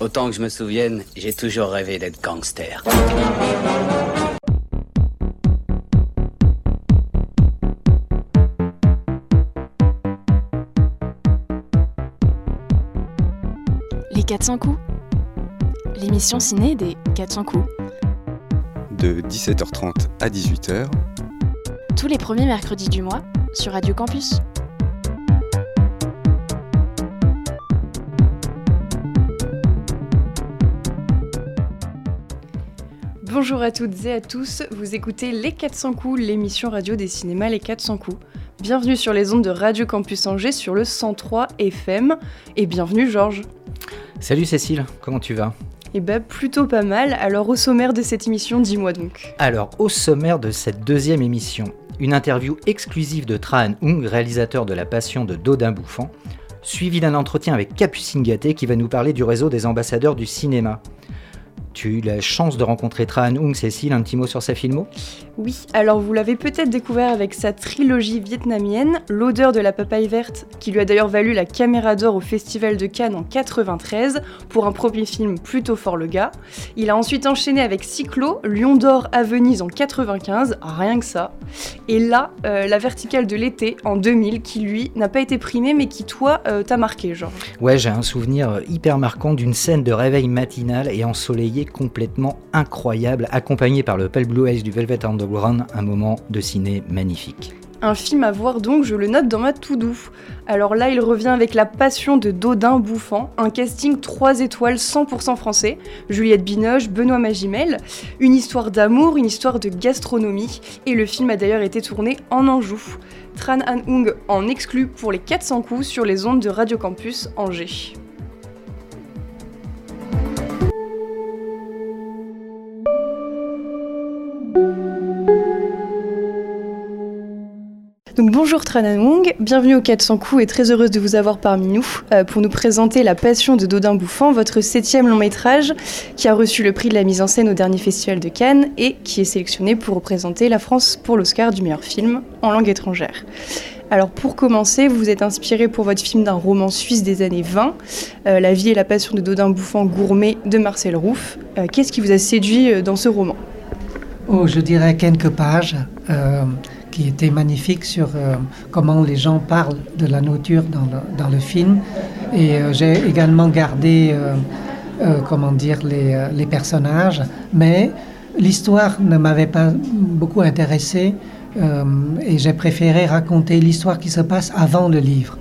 Autant que je me souvienne, j'ai toujours rêvé d'être gangster. Les 400 coups. L'émission ciné des 400 coups. de 17h30 à 18h Tous les premiers mercredis du mois sur Radio Campus. Bonjour à toutes et à tous, vous écoutez Les 400 coups, l'émission radio des cinémas Les 400 coups. Bienvenue sur les ondes de Radio Campus Angers sur le 103 FM et bienvenue Georges. Salut Cécile, comment tu vas? Eh ben plutôt pas mal, alors au sommaire de cette émission, dis-moi donc. Alors, au sommaire de cette deuxième émission, une interview exclusive de Trahan Ung, réalisateur de La Passion de Dodin Bouffant, suivi d'un entretien avec Capucine Gatté qui va nous parler du réseau des ambassadeurs du cinéma. Tu as eu la chance de rencontrer Trahan Ung, Cécile, un petit mot sur sa filmo Oui, alors vous l'avez peut-être découvert avec sa trilogie vietnamienne, L'odeur de la papaye verte, qui lui a d'ailleurs valu la caméra d'or au Festival de Cannes en 93 pour un premier film plutôt fort le gars. Il a ensuite enchaîné avec Cyclo, Lion d'or à Venise en 95, rien que ça. Et là, euh, la verticale de l'été en 2000, qui lui n'a pas été primé mais qui toi euh, t'a marqué, genre. Ouais, j'ai un souvenir hyper marquant d'une scène de réveil matinal et ensoleillé complètement incroyable, accompagné par le Pale Blue Eyes du Velvet Underground, un moment de ciné magnifique. Un film à voir donc, je le note dans ma tout doux. Alors là, il revient avec La Passion de Dodin Bouffant, un casting 3 étoiles 100% français, Juliette Binoche, Benoît Magimel, une histoire d'amour, une histoire de gastronomie, et le film a d'ailleurs été tourné en Anjou. Tran Han Ung en exclut pour les 400 coups sur les ondes de Radio Campus Angers. Bonjour Tran Han Ung, bienvenue aux 400 coups et très heureuse de vous avoir parmi nous euh, pour nous présenter La Passion de Dodin Bouffant, votre septième long métrage qui a reçu le prix de la mise en scène au dernier festival de Cannes et qui est sélectionné pour représenter la France pour l'Oscar du meilleur film en langue étrangère. Alors pour commencer, vous vous êtes inspiré pour votre film d'un roman suisse des années 20, euh, La vie et la passion de Dodin Bouffant gourmet de Marcel Rouff. Euh, Qu'est-ce qui vous a séduit dans ce roman? Oh, je dirais quelques pages qui étaient magnifiques sur euh, comment les gens parlent de la nourriture dans le, dans le film. Et euh, j'ai également gardé, euh, comment dire, les, les personnages. Mais l'histoire ne m'avait pas beaucoup intéressé et j'ai préféré raconter l'histoire qui se passe avant le livre.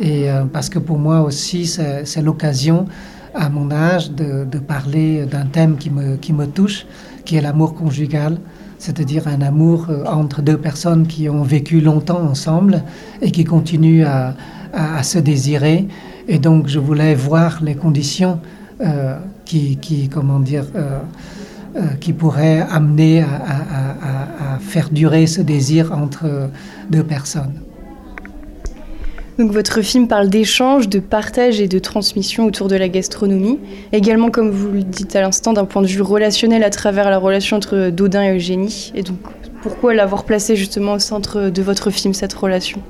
Et parce que pour moi aussi, c'est l'occasion à mon âge de, de parler d'un thème qui me, qui me touche, qui est l'amour conjugal, c'est-à-dire un amour euh, entre deux personnes qui ont vécu longtemps ensemble et qui continuent à, se désirer. Et donc, je voulais voir les conditions euh, qui, comment dire, euh, qui pourraient amener à, faire durer ce désir entre deux personnes. Donc votre film parle d'échange, de partage et de transmission autour de la gastronomie. Également, comme vous le dites à l'instant, d'un point de vue relationnel à travers la relation entre Dodin et Eugénie. Et donc, pourquoi l'avoir placé justement au centre de votre film, cette relation?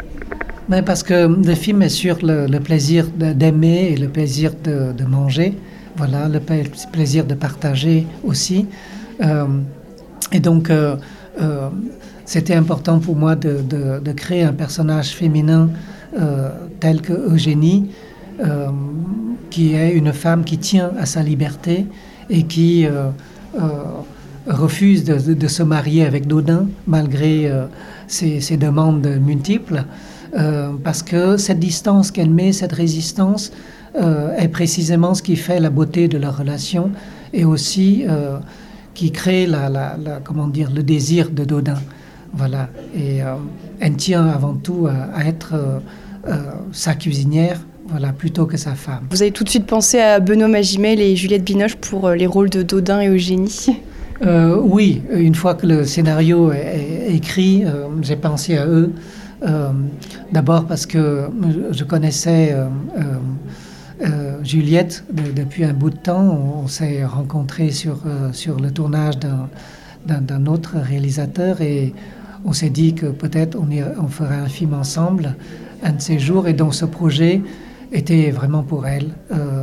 Mais parce que le film est sur le, plaisir d'aimer et le plaisir de, manger. Voilà, le pla- plaisir de partager aussi. Euh, et donc, euh, euh, c'était important pour moi de créer un personnage féminin euh, tel que Eugénie, euh, qui est une femme qui tient à sa liberté et qui euh, refuse de, se marier avec Dodin malgré ses, demandes multiples. Parce que cette distance qu'elle met, cette résistance, est précisément ce qui fait la beauté de leur relation et aussi qui crée comment dire, le désir de Dodin. Voilà. Et euh, elle tient avant tout à, à être euh, euh, sa cuisinière, voilà, plutôt que sa femme. Vous avez tout de suite pensé à Benoît Magimel et Juliette Binoche pour les rôles de Dodin et Eugénie. Oui, une fois que le scénario est, écrit, j'ai pensé à eux. D'abord parce que je connaissais euh, Juliette de- depuis un bout de temps. On, on s'est rencontrés sur, euh, sur le tournage d'un autre réalisateur et on s'est dit que peut-être on, ferait un film ensemble un de ces jours. Et dans ce projet, était vraiment pour elle.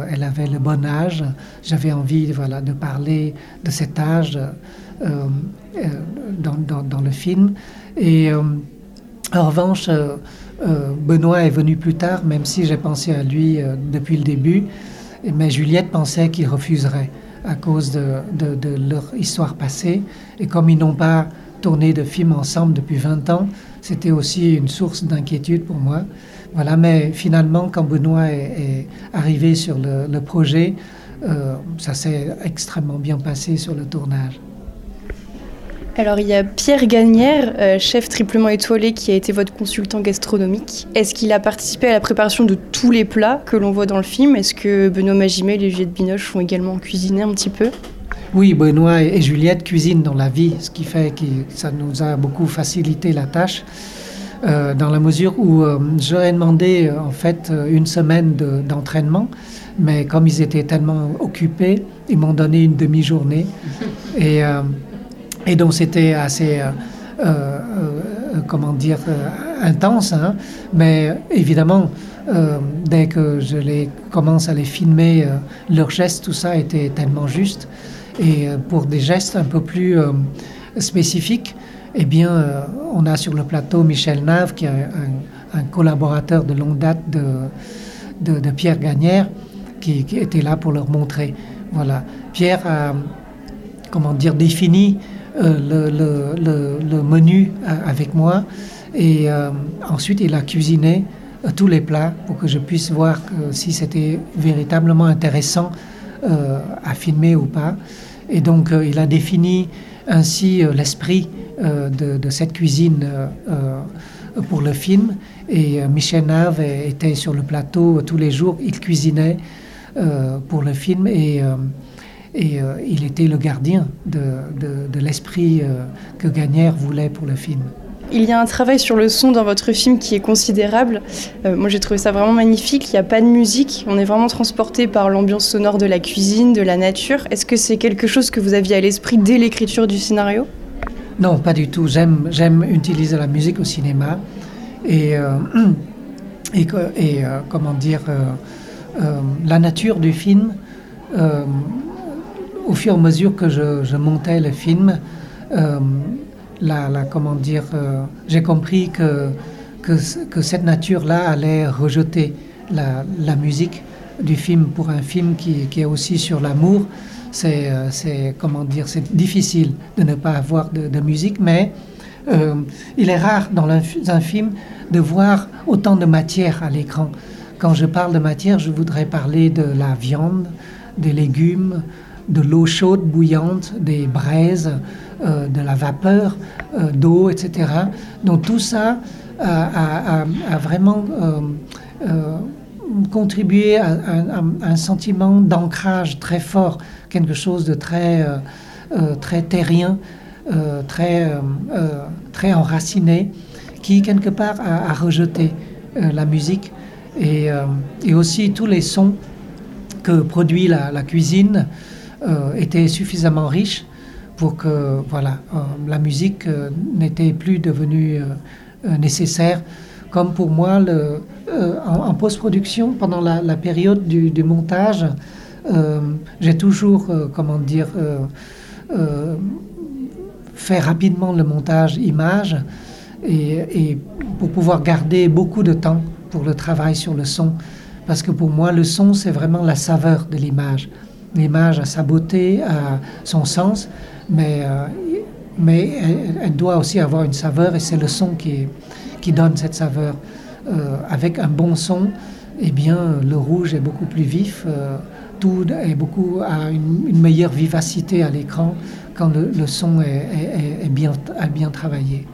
elle avait le bon âge. J'avais envie voilà, de parler de cet âge dans, dans, le film. Et en revanche, Benoît est venu plus tard, même si j'ai pensé à lui depuis le début. Mais Juliette pensait qu'il refuserait à cause de, leur histoire passée. Et comme ils n'ont pas tourné de film ensemble depuis 20 ans, c'était aussi une source d'inquiétude pour moi. Voilà, mais finalement, quand Benoît est, arrivé sur le, projet, euh, ça s'est extrêmement bien passé sur le tournage. Alors il y a Pierre Gagnère, euh, chef triplement étoilé, qui a été votre consultant gastronomique. Est-ce qu'il a participé à la préparation de tous les plats que l'on voit dans le film? Est-ce que Benoît Magimel et Juliette Binoche font également cuisiner un petit peu? Oui, Benoît et Juliette cuisinent dans la vie, ce qui fait que ça nous a beaucoup facilité la tâche. Euh, dans la mesure où euh, j'aurais demandé en fait une semaine d'entraînement, mais comme ils étaient tellement occupés, ils m'ont donné une demi-journée. Et et donc c'était assez, euh, euh, euh, comment dire, intense. Hein. Mais évidemment, dès que je les commence à les filmer, leurs gestes, tout ça était tellement juste. Et pour des gestes un peu plus spécifiques, eh bien, on a sur le plateau Michel Nave, qui est un, collaborateur de longue date de, de, Pierre Gagnère, qui, était là pour leur montrer. Voilà. Pierre a, comment dire, défini euh, le, le, menu euh, avec moi. Et euh, ensuite, il a cuisiné tous les plats pour que je puisse voir si c'était véritablement intéressant à filmer ou pas. Et donc, il a défini ainsi l'esprit de, cette cuisine pour le film. Et Michel Nave était sur le plateau tous les jours. Il cuisinait pour le film. Et euh, il était le gardien de, de, l'esprit euh, que Gagnère voulait pour le film. Il y a un travail sur le son dans votre film qui est considérable. Euh, moi, j'ai trouvé ça vraiment magnifique. Il n'y a pas de musique. On est vraiment transporté par l'ambiance sonore de la cuisine, de la nature. Est-ce que c'est quelque chose que vous aviez à l'esprit dès l'écriture du scénario? Non, pas du tout. J'aime, j'aime utiliser la musique au cinéma. Et, et, et comment dire, la nature du film au fur et à mesure que je, montais le film, euh, la, comment dire, euh, j'ai compris que, que, cette nature-là allait rejeter la, musique du film pour un film qui, est aussi sur l'amour. Euh, c'est, comment dire, c'est difficile de ne pas avoir de, musique, mais il est rare dans un film de voir autant de matière à l'écran. Quand je parle de matière, je voudrais parler de la viande, des légumes, de l'eau chaude bouillante, des braises, euh, de la vapeur euh, d'eau, etc. Donc tout ça a, vraiment euh, contribué à, un sentiment d'ancrage très fort, quelque chose de très, très terrien, très, très enraciné, qui quelque part a, rejeté la musique et, aussi tous les sons que produit la cuisine. Euh, était suffisamment riche pour que voilà, euh, la musique euh, n'était plus devenue nécessaire. Comme pour moi, en, post-production, pendant la, période du, montage, j'ai toujours, comment dire, fait rapidement le montage image et, pour pouvoir garder beaucoup de temps pour le travail sur le son. Parce que pour moi, le son, c'est vraiment la saveur de l'image l'image a sa beauté, a son sens, mais, euh, mais elle, doit aussi avoir une saveur et c'est le son qui, qui donne cette saveur. Euh, avec un bon son, eh bien, le rouge est beaucoup plus vif, euh, tout est beaucoup, a une, meilleure vivacité à l'écran quand le, son est, est, bien, bien travaillé.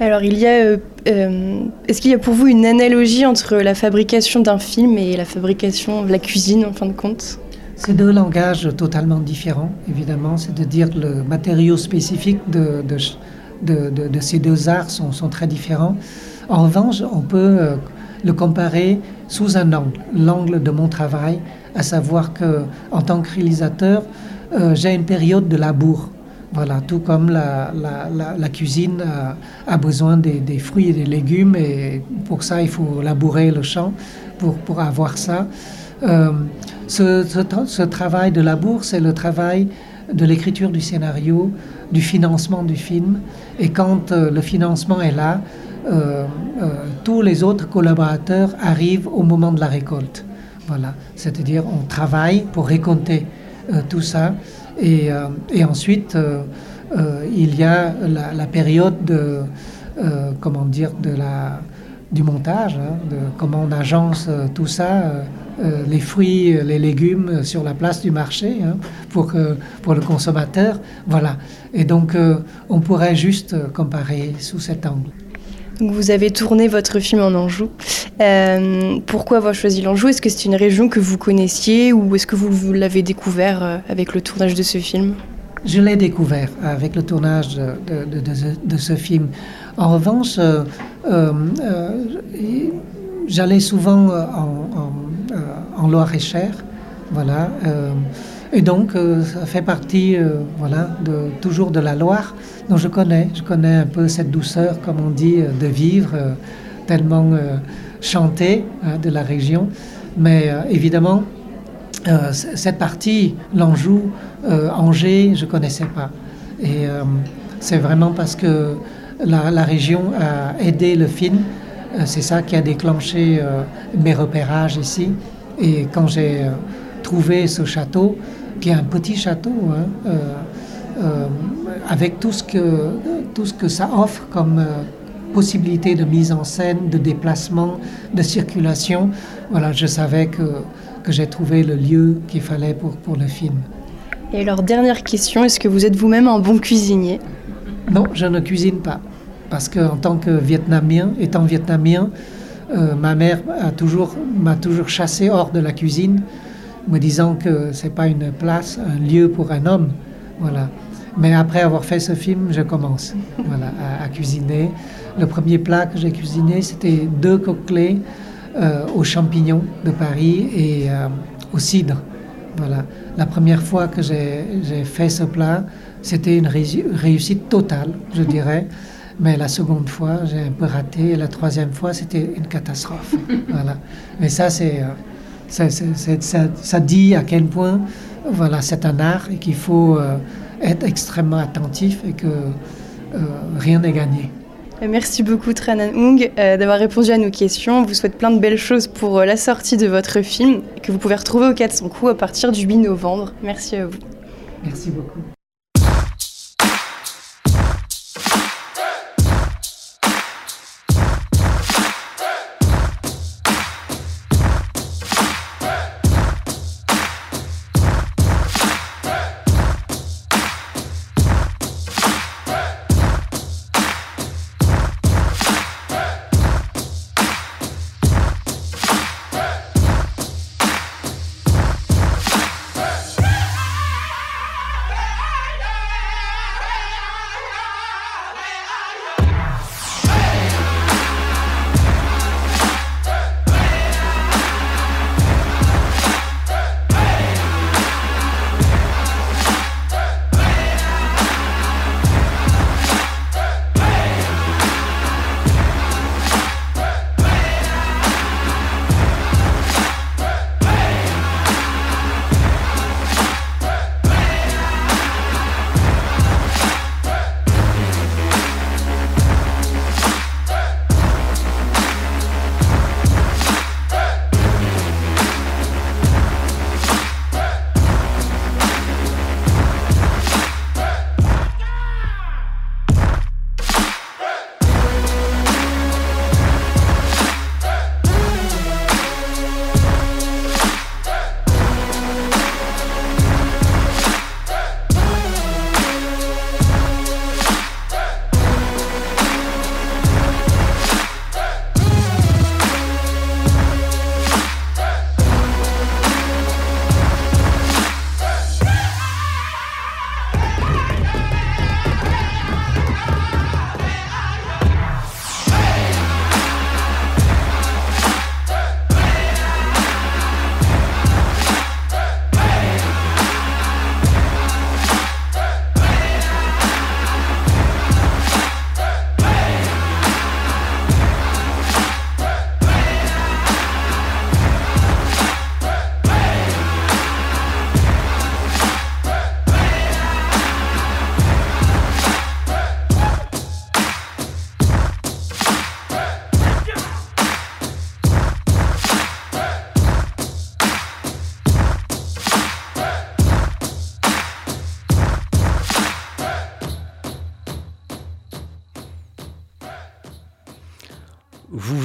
Alors, il y a, est-ce qu'il y a pour vous une analogie entre la fabrication d'un film et la fabrication de la cuisine, en fin de compte? C'est deux langages totalement différents, évidemment. C'est-à-dire que le matériau spécifique de, de, ces deux arts sont, très différents. En revanche, on peut euh, le comparer sous un angle, l'angle de mon travail, à savoir que en tant que réalisateur, euh, j'ai une période de labour. Voilà, tout comme la, cuisine a, besoin des, fruits et des légumes, et pour ça il faut labourer le champ pour avoir ça. Euh, ce, travail de la bourse, c'est le travail de l'écriture du scénario, du financement du film. Et quand euh, le financement est là, euh, tous les autres collaborateurs arrivent au moment de la récolte. Voilà, c'est-à-dire on travaille pour récolter tout ça. Et, ensuite, il y a la, période de, comment dire, de la du montage, hein, de comment on agence tout ça, euh, euh, les fruits, les légumes sur la place du marché hein, pour, pour le consommateur. Voilà. Et donc, on pourrait juste comparer sous cet angle. vous avez tourné votre film en Anjou. pourquoi avoir choisi l'Anjou? Est-ce que c'est une région que vous connaissiez ou est-ce que vous, l'avez découvert avec le tournage de ce film? Je l'ai découvert avec le tournage de, de, de ce film. En revanche, euh, euh, euh, j'allais souvent en, Loire-et-Cher, voilà. et donc, ça fait partie, voilà, de, toujours de la Loire. Donc, je connais, je connais un peu cette douceur, comme on dit, de vivre, tellement chantée hein, de la région. Mais évidemment, cette partie, l'Anjou, Angers, je connaissais pas. Et c'est vraiment parce que la, région a aidé le film. Euh, c'est ça qui a déclenché euh, mes repérages ici. Et quand j'ai euh, trouvé ce château, qui est un petit château, hein, avec tout ce, que, tout ce que ça offre comme possibilité de mise en scène, de déplacement, de circulation, voilà, je savais que, que j'ai trouvé le lieu qu'il fallait pour, pour le film. Et alors, dernière question, est-ce que vous êtes vous-même un bon cuisinier? Non, je ne cuisine pas parce qu'en tant que Vietnamien, étant Vietnamien, euh, ma mère a toujours, m'a toujours chassé hors de la cuisine, me disant que c'est pas une place, un lieu pour un homme, voilà. Mais après avoir fait ce film, je commence, voilà, à, cuisiner. Le premier plat que j'ai cuisiné, c'était deux coquelets euh, aux champignons de Paris et euh, au cidre. Voilà. La première fois que j'ai fait ce plat, c'était une réussite totale, je dirais. Mais la seconde fois, j'ai un peu raté. Et la troisième fois, c'était une catastrophe. voilà. Mais ça, c'est, euh, ça, ça, dit à quel point voilà, c'est un art et qu'il faut euh, être extrêmement attentif et que euh, rien n'est gagné. Merci beaucoup Tranan Hung d'avoir répondu à nos questions. On vous souhaite plein de belles choses pour la sortie de votre film que vous pouvez retrouver au 400 coups à partir du 8 novembre. Merci à vous. Merci beaucoup.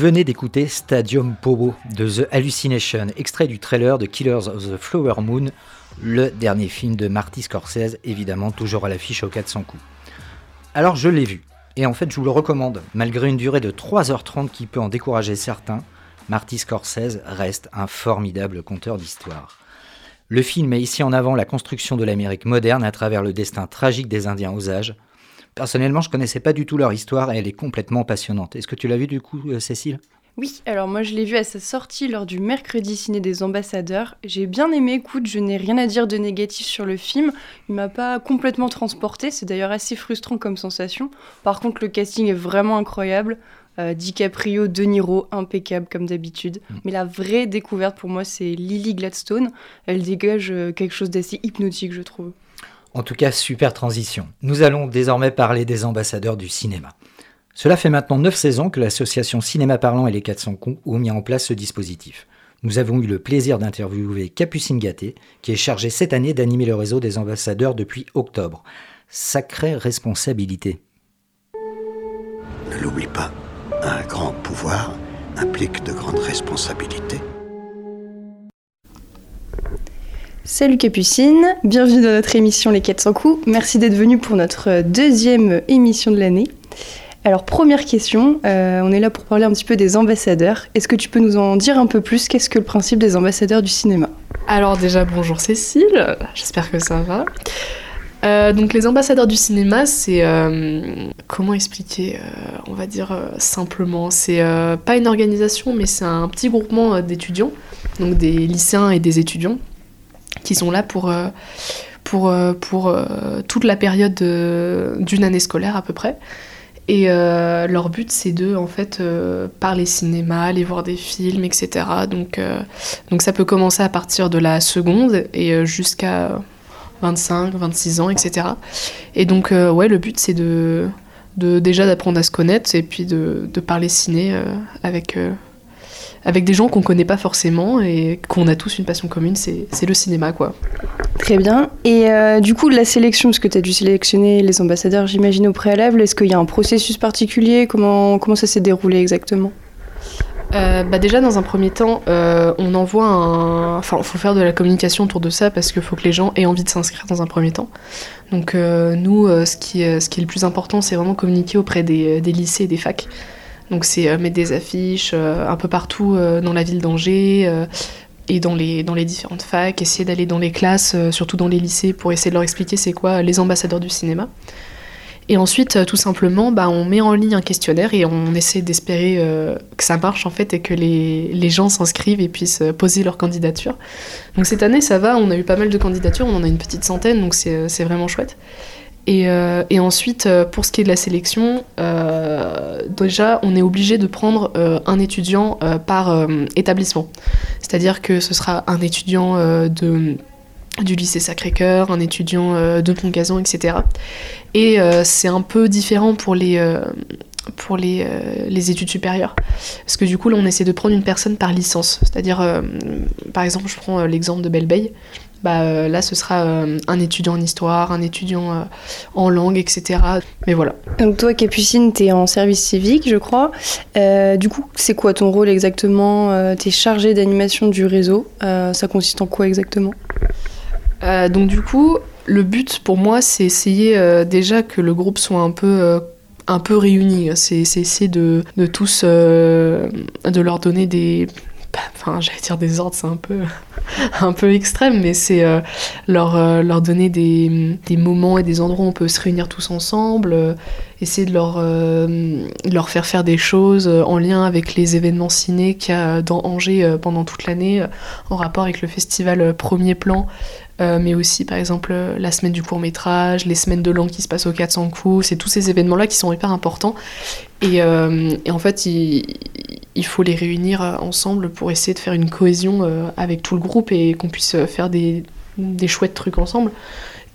Venez d'écouter Stadium Pobo de The Hallucination, extrait du trailer de Killers of the Flower Moon, le dernier film de Marty Scorsese, évidemment toujours à l'affiche au 400 coups. Alors je l'ai vu, et en fait je vous le recommande, malgré une durée de 3h30 qui peut en décourager certains, Marty Scorsese reste un formidable conteur d'histoire. Le film met ici en avant la construction de l'Amérique moderne à travers le destin tragique des Indiens Osages. Personnellement, je connaissais pas du tout leur histoire et elle est complètement passionnante. Est-ce que tu l'as vu du coup, euh, Cécile? Oui, alors moi je l'ai vu à sa sortie lors du mercredi ciné des ambassadeurs. J'ai bien aimé, écoute, je n'ai rien à dire de négatif sur le film. Il m'a pas complètement transporté, c'est d'ailleurs assez frustrant comme sensation. Par contre, le casting est vraiment incroyable. Euh, DiCaprio, De Niro, impeccable comme d'habitude. Mm. Mais la vraie découverte pour moi, c'est Lily Gladstone. Elle dégage euh, quelque chose d'assez hypnotique, je trouve. En tout cas, super transition. Nous allons désormais parler des ambassadeurs du cinéma. Cela fait maintenant 9 saisons que l'association Cinéma Parlant et les 400 coups ont mis en place ce dispositif. Nous avons eu le plaisir d'interviewer Capucine Gatté, qui est chargée cette année d'animer le réseau des ambassadeurs depuis octobre. Sacrée responsabilité. Ne l'oublie pas, un grand pouvoir implique de grandes responsabilités. Salut Capucine, bienvenue dans notre émission Les 400 coups. Merci d'être venue pour notre deuxième émission de l'année. Alors première question, euh, on est là pour parler un petit peu des ambassadeurs. Est-ce que tu peux nous en dire un peu plus? Qu'est-ce que le principe des ambassadeurs du cinéma? Alors déjà bonjour Cécile, j'espère que ça va. Euh, donc les ambassadeurs du cinéma, c'est euh, comment expliquer, on va dire simplement, c'est pas une organisation, mais c'est un petit groupement d'étudiants, donc des lycéens et des étudiants, qui sont là pour euh, pour euh, pour euh, toute la période d'une année scolaire à peu près. Et leur but, c'est de en fait parler cinéma, aller voir des films, etc. Donc donc ça peut commencer à partir de la seconde et jusqu'à 25, 26 ans, etc. Et donc, ouais, le but, c'est de, de déjà d'apprendre à se connaître et puis de, de parler ciné avec, avec des gens qu'on connaît pas forcément et qu'on a tous une passion commune, c'est le cinéma, quoi. Très bien. Et euh, du coup, la sélection, parce que tu as dû sélectionner les ambassadeurs, j'imagine, au préalable, est-ce qu'il y a un processus particulier? Comment, comment ça s'est déroulé exactement? Euh, bah déjà, dans un premier temps, euh, on envoie un... Enfin, il faut faire de la communication autour de ça parce qu'il faut que les gens aient envie de s'inscrire dans un premier temps. Donc euh, nous, ce, qui est, ce qui est le plus important, c'est vraiment communiquer auprès des, des lycées et des facs. Donc c'est euh, mettre des affiches euh, un peu partout euh, dans la ville d'Angers et dans les, dans les différentes facs, essayer d'aller dans les classes, surtout dans les lycées, pour essayer de leur expliquer c'est quoi les ambassadeurs du cinéma. Et ensuite, tout simplement, bah, on met en ligne un questionnaire et on essaie d'espérer que ça marche en fait et que les, les gens s'inscrivent et puissent poser leur candidature. Donc cette année, ça va, on a eu pas mal de candidatures, on en a une petite centaine, donc c'est vraiment chouette. Et, euh, et ensuite, euh, pour ce qui est de la sélection, euh, déjà, on est obligé de prendre un étudiant par établissement. C'est-à-dire que ce sera un étudiant de, du lycée Sacré-Cœur, un étudiant de Pont-Gazan, etc. Et c'est un peu différent pour les, pour les, les études supérieures. Parce que du coup, là, on essaie de prendre une personne par licence. C'est-à-dire, par exemple, je prends l'exemple de Belle Bay. Bah, euh, là, ce sera euh, un étudiant en histoire, un étudiant euh, en langue, etc. Mais voilà. Donc toi, Capucine, tu es en service civique, je crois. Du coup, c'est quoi ton rôle exactement Tu es chargée d'animation du réseau. Ça consiste en quoi exactement? Donc du coup, le but pour moi, c'est essayer euh, déjà que le groupe soit un peu, euh, un peu réuni. C'est c'est essayer de, de tous, euh, de leur donner des... Enfin, j'allais dire des ordres, c'est un peu, un peu extrême, mais c'est euh, leur, euh, leur donner des, des moments et des endroits où on peut se réunir tous ensemble, euh, essayer de leur, leur faire faire des choses en lien avec les événements ciné qu'il y a dans Angers pendant toute l'année, en rapport avec le festival Premier Plan, euh, mais aussi par exemple euh, la semaine du court métrage, les semaines de langue qui se passent au 400 coups, c'est tous ces événements-là qui sont hyper importants. Et, euh, en fait, il, il faut les réunir ensemble pour essayer de faire une cohésion avec tout le groupe et qu'on puisse faire des, des chouettes trucs ensemble.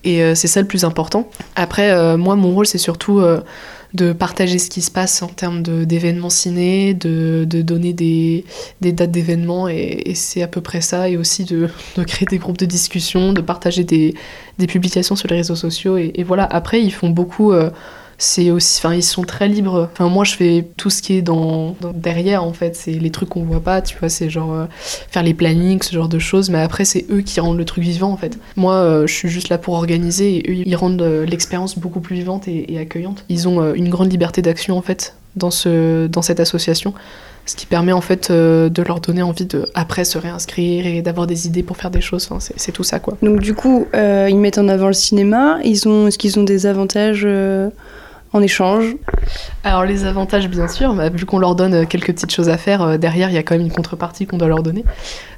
Et c'est ça le plus important. Après, moi, mon rôle, c'est surtout de partager ce qui se passe en termes d'événements ciné, de, donner des, dates d'événements, et, c'est à peu près ça. Et aussi de, créer des groupes de discussion, de partager des, publications sur les réseaux sociaux. Et, et voilà, après, ils font beaucoup. euh, c'est aussi, enfin, ils sont très libres. Enfin, moi, je fais tout ce qui est dans, derrière, en fait. C'est les trucs qu'on voit pas, tu vois. C'est genre euh, faire les plannings, ce genre de choses. Mais après, c'est eux qui rendent le truc vivant, en fait. Moi, euh, je suis juste là pour organiser et eux, ils rendent euh, l'expérience beaucoup plus vivante et, accueillante. Ils ont une grande liberté d'action, en fait, dans, ce, dans cette association. Ce qui permet en fait de leur donner envie de après se réinscrire et d'avoir des idées pour faire des choses. C'est- tout ça quoi. Donc du coup, ils mettent en avant le cinéma. Ils ont, est-ce qu'ils ont des avantages en échange Alors les avantages bien sûr, bah, vu qu'on leur donne euh, quelques petites choses à faire, euh, derrière il y a quand même une contrepartie qu'on doit leur donner.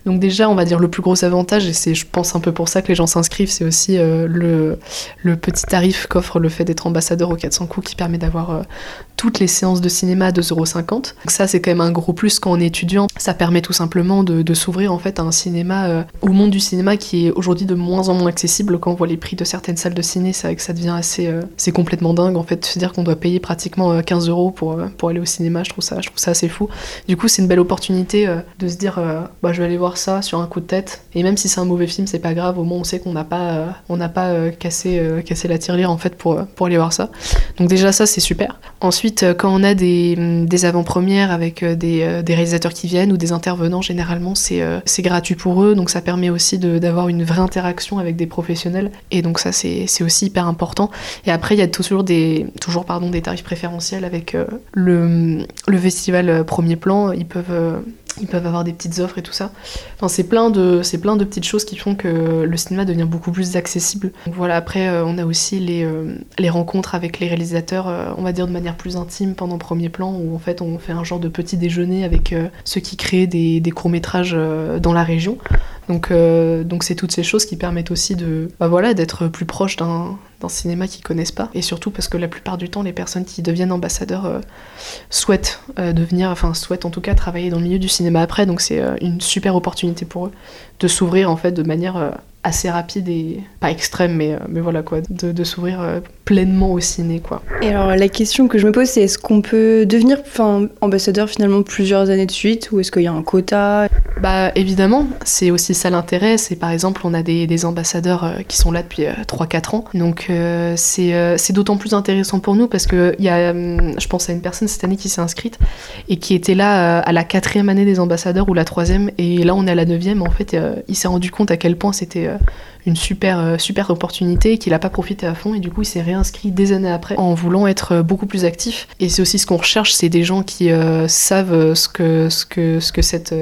Donc déjà on va dire le plus gros avantage, et c'est je pense un peu pour ça que les gens s'inscrivent, c'est aussi euh, le, petit tarif qu'offre le fait d'être ambassadeur au 400 coups qui permet d'avoir euh, toutes les séances de cinéma à 2,50€. Donc ça c'est quand même un gros plus quand on est étudiant. Ça permet tout simplement de, s'ouvrir en fait à un cinéma, euh, au monde du cinéma qui est aujourd'hui de moins en moins accessible. Quand on voit les prix de certaines salles de ciné, c'est vrai que ça devient assez... c'est complètement dingue en fait de se dire qu'on doit payer pratiquement euh, 15 euros pour, pour aller au cinéma. Je trouve ça, je trouve ça assez fou. Du coup c'est une belle opportunité de se dire bah, je vais aller voir ça sur un coup de tête. Et même si c'est un mauvais film, c'est pas grave. Au moins on sait qu'on n'a pas, euh, on n'a pas euh, cassé, euh, cassé la tirelire en fait pour, pour aller voir ça. Donc déjà ça c'est super. Ensuite quand on a des, hum, des avant-premières avec des, des réalisateurs qui viennent ou des intervenants, généralement c'est gratuit pour eux. Donc ça permet aussi de- d'avoir une vraie interaction avec des professionnels. Et donc ça c'est aussi hyper important. Et après il y a toujours des, toujours, pardon, des tarifs préférentiels avec le, le festival Premier Plan. Ils peuvent... ils peuvent avoir des petites offres et tout ça. Enfin, c'est plein de, plein de petites choses qui font que le cinéma devient beaucoup plus accessible. Donc voilà, après, euh, on a aussi les, euh, les rencontres avec les réalisateurs, euh, on va dire de manière plus intime pendant premier plan, où en fait on fait un genre de petit déjeuner avec ceux qui créent des, des courts-métrages dans la région. Donc donc c'est toutes ces choses qui permettent aussi de, bah voilà, d'être plus proche d'un d'un cinéma qu'ils connaissent pas. Et surtout parce que la plupart du temps, les personnes qui deviennent ambassadeurs euh, souhaitent euh, devenir, enfin souhaitent en tout cas travailler dans le milieu du cinéma après. Donc c'est euh, une super opportunité pour eux de s'ouvrir en fait de manière assez rapide et pas extrême, mais, voilà quoi, de, s'ouvrir pleinement au ciné quoi. Et alors la question que je me pose, c'est est-ce qu'on peut devenir enfin, ambassadeur finalement plusieurs années de suite ou est-ce qu'il y a un quota? Bah évidemment, c'est aussi ça l'intérêt. C'est par exemple, on a des, des ambassadeurs euh, qui sont là depuis euh, 3-4 ans. Donc euh, c'est euh, c'est d'autant plus intéressant pour nous parce que y a, hum, je pense à une personne cette année qui s'est inscrite et qui était là euh, à la quatrième année des ambassadeurs ou la troisième. Et là on est à la neuvième. En fait, euh, il s'est rendu compte à quel point c'était euh, une super, euh, super opportunité qu'il n'a pas profité à fond et du coup il s'est réinscrit des années après en voulant être euh, beaucoup plus actif. Et c'est aussi ce qu'on recherche, c'est des gens qui euh, savent ce que, ce que, ce que cette...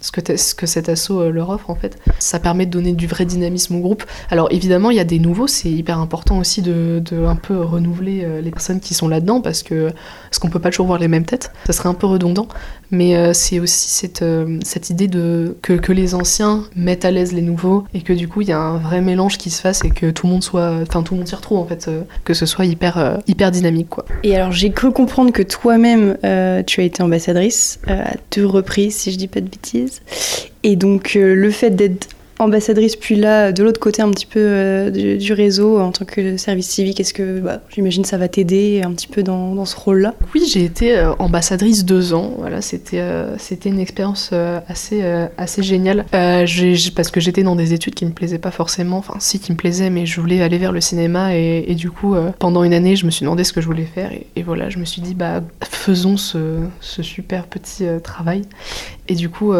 ce que, ce que cet assaut euh, leur offre en fait. Ça permet de donner du vrai dynamisme au groupe. Alors évidemment, il y a des nouveaux, c'est hyper important aussi de, un peu renouveler euh, les personnes qui sont là-dedans parce que parce qu'on peut pas toujours voir les mêmes têtes, ça serait un peu redondant. Mais euh, c'est aussi cette, cette idée de que, que les anciens mettent à l'aise les nouveaux et que du coup il y a un vrai mélange qui se fasse et que tout le monde soit, enfin tout le monde s'y retrouve en fait, que ce soit hyper hyper dynamique quoi. Et alors j'ai cru comprendre que toi-même tu as été ambassadrice à deux reprises si je dis pas de bêtises. Et donc euh, le fait d'être ambassadrice puis là de l'autre côté un petit peu euh, du, réseau en tant que service civique, est-ce que bah, j'imagine ça va t'aider un petit peu dans, dans ce rôle-là? Oui, j'ai été euh, ambassadrice deux ans. Voilà, c'était euh, une expérience assez assez géniale. Parce que j'étais dans des études qui me plaisaient pas forcément. Enfin, si qui me plaisaient, mais je voulais aller vers le cinéma et, du coup, pendant une année, je me suis demandé ce que je voulais faire et, et voilà, je me suis dit bah faisons ce, ce super petit travail. Et du coup,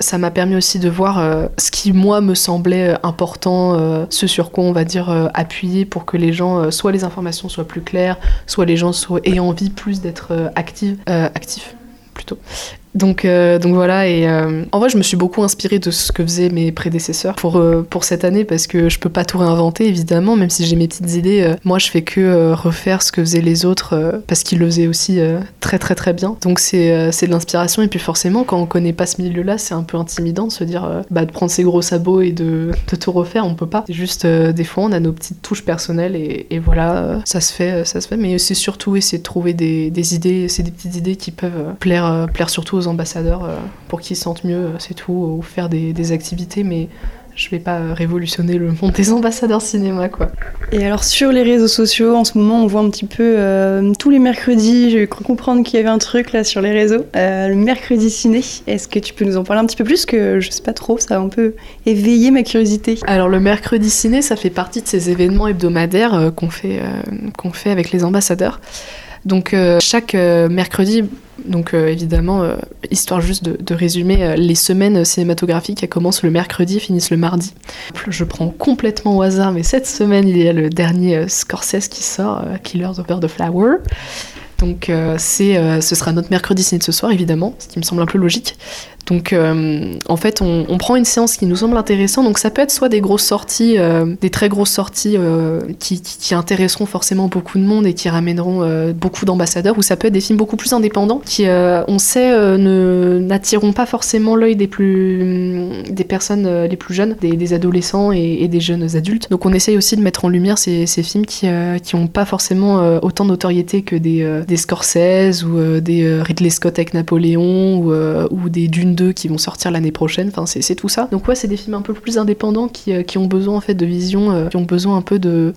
ça m'a permis aussi de voir ce qui, moi, me semblait euh, important, euh, ce sur quoi on va dire euh, appuyer pour que les gens, soit les informations soient plus claires, soit les gens soient, aient envie plus d'être actifs, actifs plutôt. Donc, euh, donc voilà, et euh, en vrai, je me suis beaucoup inspirée de ce que faisaient mes prédécesseurs pour, euh, pour cette année parce que je peux pas tout réinventer, évidemment, même si j'ai mes petites idées. moi, je fais que refaire ce que faisaient les autres parce qu'ils le faisaient aussi très, très, très bien. Donc, c'est de l'inspiration. Et puis, forcément, quand on connaît pas ce milieu-là, c'est un peu intimidant de se dire bah, de prendre ses gros sabots et de, de tout refaire. On peut pas. C'est juste, des fois, on a nos petites touches personnelles et, voilà, ça se fait, ça se fait. Mais c'est surtout essayer de trouver des, idées, c'est des petites idées qui peuvent plaire, plaire surtout aux ambassadeurs euh, pour qu'ils se sentent mieux, c'est tout, ou faire des, des activités, mais je vais pas révolutionner le monde des ambassadeurs cinéma, quoi. Et alors sur les réseaux sociaux, en ce moment, on voit un petit peu euh, tous les mercredis. J'ai cru comprendre qu'il y avait un truc là sur les réseaux, euh, le mercredi ciné. Est-ce que tu peux nous en parler un petit peu plus? Que je sais pas trop, ça a un peu éveillé ma curiosité. Alors le mercredi ciné, ça fait partie de ces événements hebdomadaires qu'on fait qu'on fait avec les ambassadeurs. Donc chaque mercredi, donc euh, évidemment, euh, histoire juste de, résumer, euh, les semaines cinématographiques elles commencent le mercredi, finissent le mardi. Je prends complètement au hasard, mais cette semaine il y a le dernier Scorsese qui sort, Killers of the Flower. Donc c'est, ce sera notre mercredi ciné de ce soir évidemment, ce qui me semble un peu logique. Donc euh, en fait, on, prend une séance qui nous semble intéressante. Donc ça peut être soit des grosses sorties, euh, des très grosses sorties euh, qui, intéresseront forcément beaucoup de monde et qui ramèneront beaucoup d'ambassadeurs, ou ça peut être des films beaucoup plus indépendants qui, on sait, n'attireront pas forcément l'œil des plus des personnes les plus jeunes, des, adolescents et, des jeunes adultes. Donc on essaye aussi de mettre en lumière ces, films qui qui n'ont pas forcément autant de notoriété que des, des Scorsese ou des Ridley Scott avec Napoléon ou, ou des Dunes qui vont sortir l'année prochaine. Enfin, c'est tout ça. Donc ouais, c'est des films un peu plus indépendants qui, euh, ont besoin en fait de vision, euh, qui ont besoin un peu de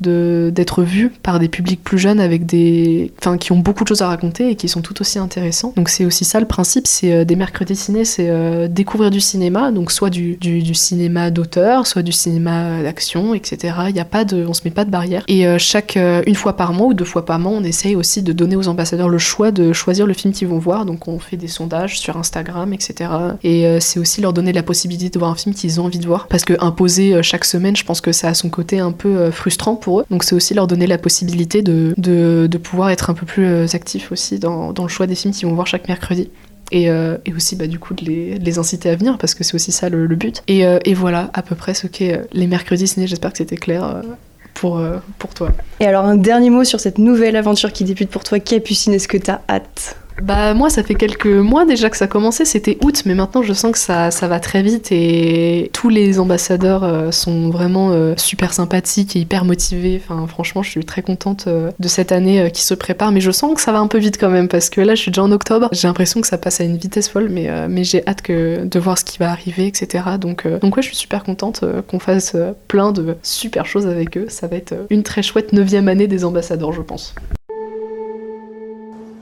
d'être vus par des publics plus jeunes avec des, enfin, qui ont beaucoup de choses à raconter et qui sont tout aussi intéressants. Donc c'est aussi ça le principe. C'est euh, des mercredis ciné, c'est découvrir du cinéma, donc soit du, du, cinéma d'auteur, soit du cinéma d'action, etc. Il y a pas de, on se met pas de barrière. Et chaque une fois par mois ou deux fois par mois, on essaye aussi de donner aux ambassadeurs le choix de choisir le film qu'ils vont voir. Donc on fait des sondages sur Instagram, etc. Et euh, c'est aussi leur donner la possibilité de voir un film qu'ils ont envie de voir. Parce que imposer euh, chaque semaine, je pense que ça a son côté un peu euh, frustrant pour eux. Donc c'est aussi leur donner la possibilité de, de, pouvoir être un peu plus actifs aussi dans, dans le choix des films qu'ils vont voir chaque mercredi. Et, et, aussi bah, du coup de les, les, inciter à venir parce que c'est aussi ça le, but. Et, et, voilà à peu près ce qu'est les mercredis ciné, j'espère que c'était clair pour, pour toi. Et alors un dernier mot sur cette nouvelle aventure qui débute pour toi, Capucine, est-ce que t'as hâte? Bah moi ça fait quelques mois déjà que ça a commencé, c'était août, mais maintenant je sens que ça, va très vite et tous les ambassadeurs euh, sont vraiment euh, super sympathiques et hyper motivés. Enfin franchement je suis très contente euh, de cette année qui se prépare, mais je sens que ça va un peu vite quand même parce que là je suis déjà en octobre, j'ai l'impression que ça passe à une vitesse folle, mais, j'ai hâte de voir ce qui va arriver, etc. Donc, donc ouais je suis super contente qu'on fasse plein de super choses avec eux, ça va être une très chouette neuvième année des ambassadeurs je pense.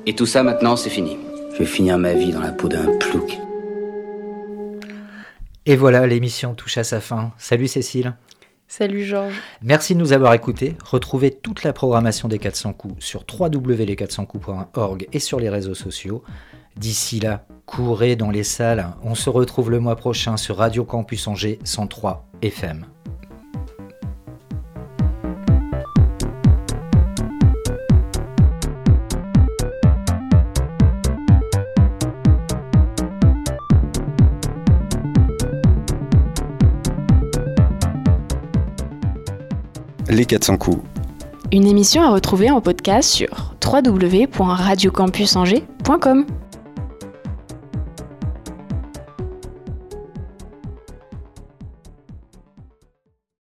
Et tout ça maintenant, c'est fini. Je vais finir ma vie dans la peau d'un plouc. Et voilà, l'émission touche à sa fin. Salut Cécile. Salut Georges. Merci de nous avoir écoutés. Retrouvez toute la programmation des 400 coups sur www.les400coups.org et sur les réseaux sociaux. D'ici là, courez dans les salles. On se retrouve le mois prochain sur Radio Campus Angers 103 FM. Les 400 coups. Une émission à retrouver en podcast sur www.radiocampusangers.com.